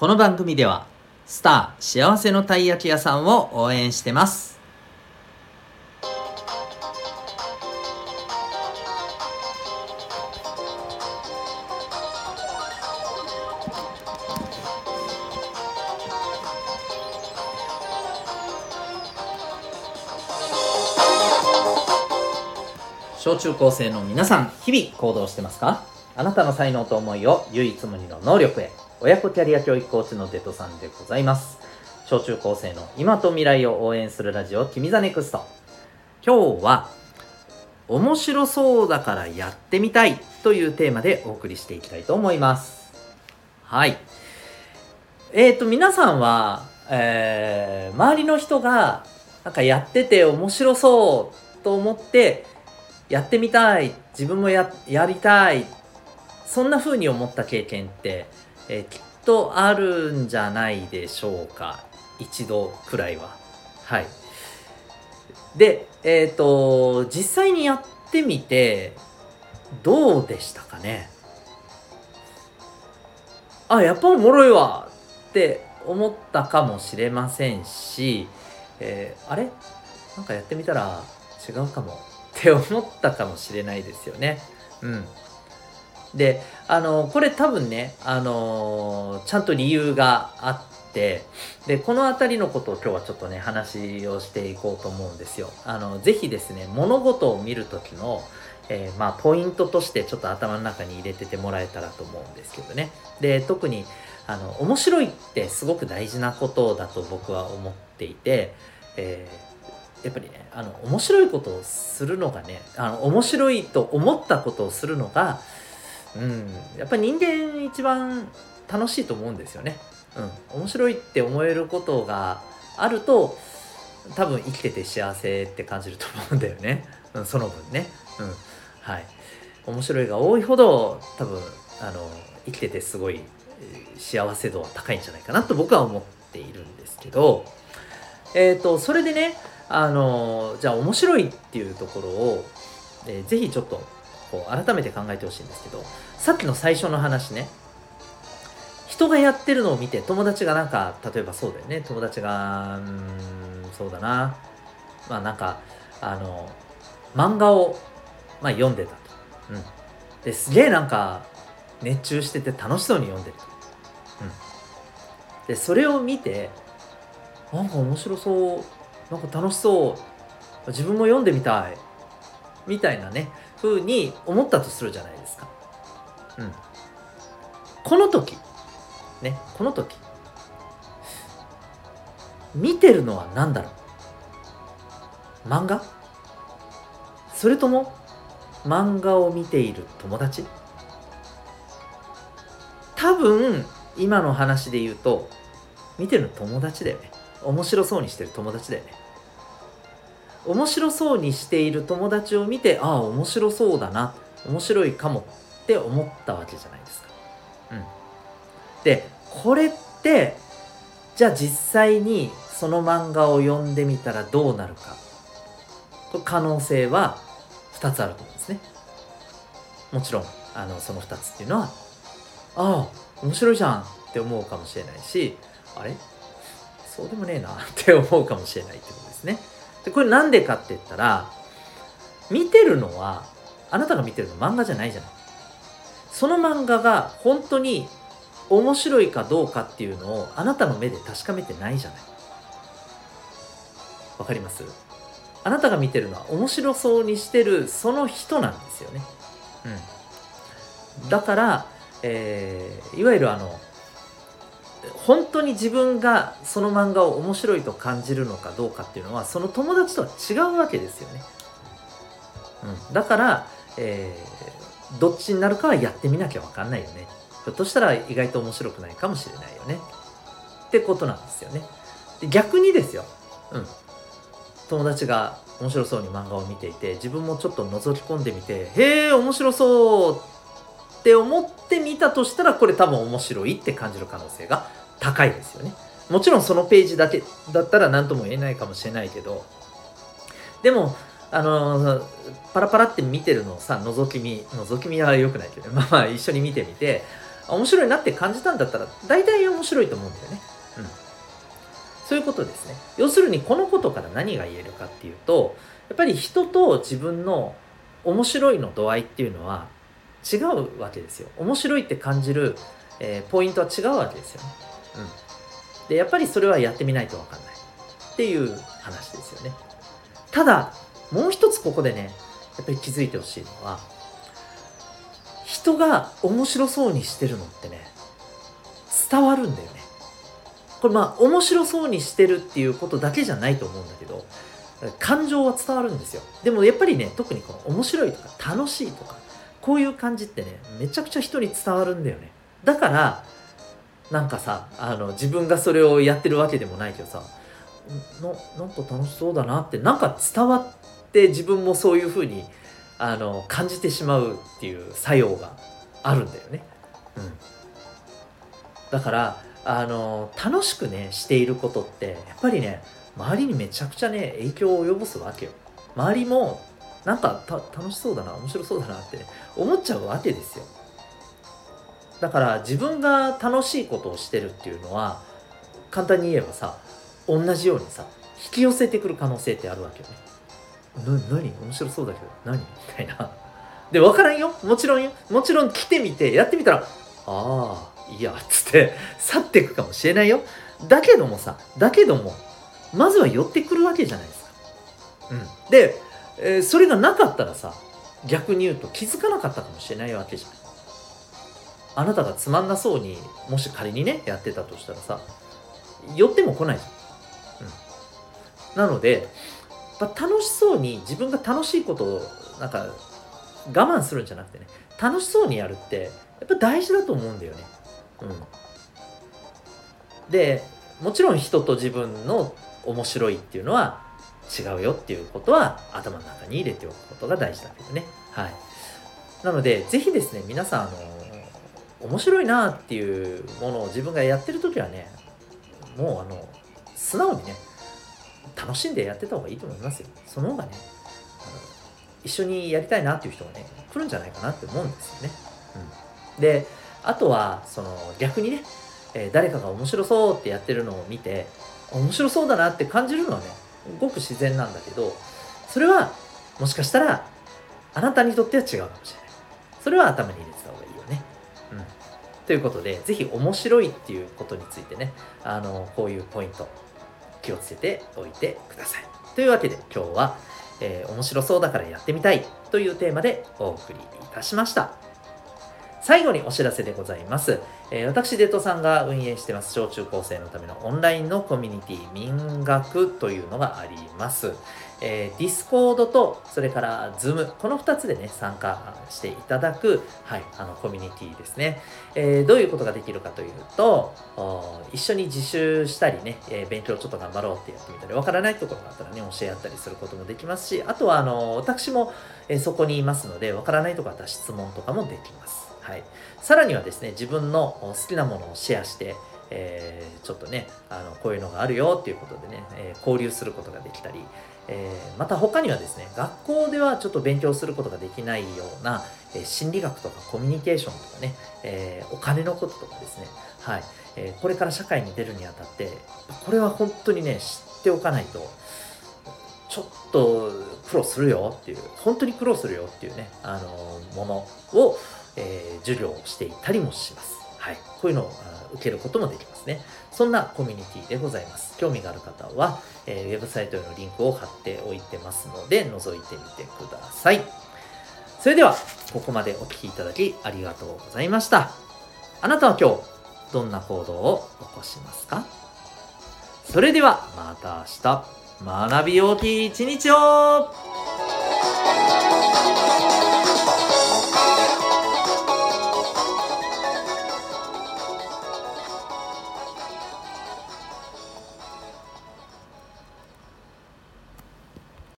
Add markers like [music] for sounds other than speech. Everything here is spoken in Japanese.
この番組ではスター幸せのたい焼き屋さんを応援してます。小中高生の皆さん日々行動してますか？あなたの才能と思いを唯一無二の能力へ。親子キャリア教育コーチのデトさんでございます。小中高生の今と未来を応援するラジオ君 the NEXT。今日は面白そうだからやってみたいというテーマでお送りしていきたいと思います。はい。えーと皆さんは、えー、周りの人がなんかやってて面白そうと思ってやってみたい自分もややりたいそんな風に思った経験ってえ、きっとあるんじゃないでしょうか。一度くらいは。はい。でえっ、ー、と実際にやってみてどうでしたかね？あやっぱおもろいわって思ったかもしれませんし、えー、あれ？なんかやってみたら違うかもって思ったかもしれないですよね。うん。であのこれ多分ねあのちゃんと理由があってでこの辺りのことを今日はちょっとね話をしていこうと思うんですよ。あのぜひですね物事を見る時のえー、まあ、ポイントとしてちょっと頭の中に入れててもらえたらと思うんですけどね。で特にあの面白いってすごく大事なことだと僕は思っていて、えー、やっぱりねあの面白いことをするのがねあの面白いと思ったことをするのがうん、やっぱり人間一番楽しいと思うんですよね。うん、面白いって思えることがあると多分生きてて幸せって感じると思うんだよね。うん、その分ね。うん、はい。面白いが多いほど多分あの生きててすごい幸せ度は高いんじゃないかなと僕は思っているんですけど、えっ、ー、とそれでねあのじゃあ面白いっていうところを、えー、ぜひちょっとこう改めて考えてほしいんですけどさっきの最初の話ね。人がやってるのを見て友達がなんか例えばそうだよね。友達がうんそうだな。まあなんかあの漫画を、まあ、読んでたと、うん、ですげえなんか熱中してて楽しそうに読んでる、うん、でそれを見てなんか面白そう。なんか楽しそう。自分も読んでみたい。みたいなね。ふうに思ったとするじゃないですか。うん。この時、ね、この時、見てるのは何だろう。漫画？それとも漫画を見ている友達？多分今の話で言うと見てるの友達だよね。面白そうにしてる友達だよね面白そうにしている友達を見てああ面白そうだな面白いかもって思ったわけじゃないですか。うん、でこれってじゃあ実際にその漫画を読んでみたらどうなるか可能性は2つあると思うんですね。もちろんあのその2つっていうのはああ面白いじゃんって思うかもしれないしあれ？そうでもねえなって思うかもしれないってことですね。でこれなんでかって言ったら見てるのはあなたが見てるの漫画じゃないじゃない。その漫画が本当に面白いかどうかっていうのをあなたの目で確かめてないじゃない。わかります？あなたが見てるのは面白そうにしてるその人なんですよね。うん。だから、えー、いわゆるあの本当に自分がその漫画を面白いと感じるのかどうかっていうのはその友達とは違うわけですよね。うん、だから、えー、どっちになるかはやってみなきゃ分かんないよね。ひょっとしたら意外と面白くないかもしれないよね。ってことなんですよね。で逆にですよ。うん。友達が面白そうに漫画を見ていて自分もちょっと覗き込んでみて「へえ面白そう」って思ってみたとしたらこれ多分面白いって感じる可能性が高いですよね。もちろんそのページだけだったら何とも言えないかもしれないけどでもあのパラパラって見てるのをさ覗き見覗き見は良くないけど [laughs] まあまあ一緒に見てみて面白いなって感じたんだったら大体面白いと思うんだよね。うん。そういうことですね。要するにこのことから何が言えるかっていうとやっぱり人と自分の面白いの度合いっていうのは違うわけですよ。面白いって感じる、えー、ポイントは違うわけですよね。うん。で、やっぱりそれはやってみないとわかんないっていう話ですよね。ただ、もう一つここでね、やっぱり気づいてほしいのは、人が面白そうにしてるのってね、伝わるんだよね。これまあ面白そうにしてるっていうことだけじゃないと思うんだけど、感情は伝わるんですよ。でもやっぱりね、特にこの面白いとか楽しいとか、こういう感じってね、めちゃくちゃ人に伝わるんだよね。だから、なんかさ、あの、自分がそれをやってるわけでもないけどさ、ななんか楽しそうだなって、なんか伝わって自分もそういう風に、あの、感じてしまうっていう作用があるんだよね。うん。だから、あの、楽しくね、していることって、やっぱりね、周りにめちゃくちゃね、影響を及ぼすわけよ。周りもなんか楽しそうだな面白そうだなって、思っちゃうわけですよ。だから自分が楽しいことをしてるっていうのは簡単に言えばさ同じようにさ引き寄せてくる可能性ってあるわけよね。な何？面白そうだけど何？みたいな。で分からんよ。もちろんよ。もちろん来てみてやってみたらああいいやっつって去っていくかもしれないよ。だけどもさだけどもまずは寄ってくるわけじゃないですか。うん。でえー、それがなかったらさ逆に言うと気づかなかったかもしれないわけじゃん。あなたがつまんなそうにもし仮にねやってたとしたらさ寄っても来ないじゃん、うん、なので楽しそうに自分が楽しいことをなんか我慢するんじゃなくてね楽しそうにやるってやっぱ大事だと思うんだよね。うん。でもちろん人と自分の面白いっていうのは違うよっていうことは頭の中に入れておくことが大事だけどね。はい。なので、ぜひですね、皆さん、あの、面白いなっていうものを自分がやってる時はね、もうあの、素直にね、楽しんでやってた方がいいと思いますよ。その方がね、あの一緒にやりたいなっていう人がね、来るんじゃないかなって思うんですよね。うん。で、あとは、その逆にね、え、誰かが面白そうってやってるのを見て、面白そうだなって感じるのはね、ごく自然なんだけどそれはもしかしたらあなたにとっては違うかもしれない。それは頭に入れてた方がいいよね。うん。ということで是非面白いっていうことについてねあのこういうポイント気をつけておいてください。というわけで今日は、えー、面白そうだからやってみたいというテーマでお送りいたしました。最後にお知らせでございます。えー、私、デトさんが運営してます、小中高生のためのオンラインのコミュニティ、民学というのがあります。えー、ディスコードと、それからズーム、この2つでね、参加していただく、はい、あの、コミュニティですね。えー、どういうことができるかというと、一緒に自習したりね、えー、勉強ちょっと頑張ろうってやってみたり、わからないところがあったらね、教え合ったりすることもできますし、あとは、あの、私も、えそこにいますので、わからないところあったら質問とかもできます。はい、さらにはですね自分の好きなものをシェアして、えー、ちょっとねあのこういうのがあるよっていうことでね、えー、交流することができたり、えー、また他にはですね学校ではちょっと勉強することができないような、え心理学とかコミュニケーションとかね、えお金のこととかですねはい、えこれから社会に出るにあたってこれは本当にね知っておかないとちょっと苦労するよっていう本当に苦労するよっていうねあのものをえー、授業をしていたりもします。はい。こういうのを受けることもできますね。そんなコミュニティでございます。興味がある方は、えー、ウェブサイトへのリンクを貼っておいてますので、覗いてみてください。それでは、ここまでお聴きいただきありがとうございました。あなたは今日、どんな行動を起こしますか？それでは、また明日、学び大きい一日を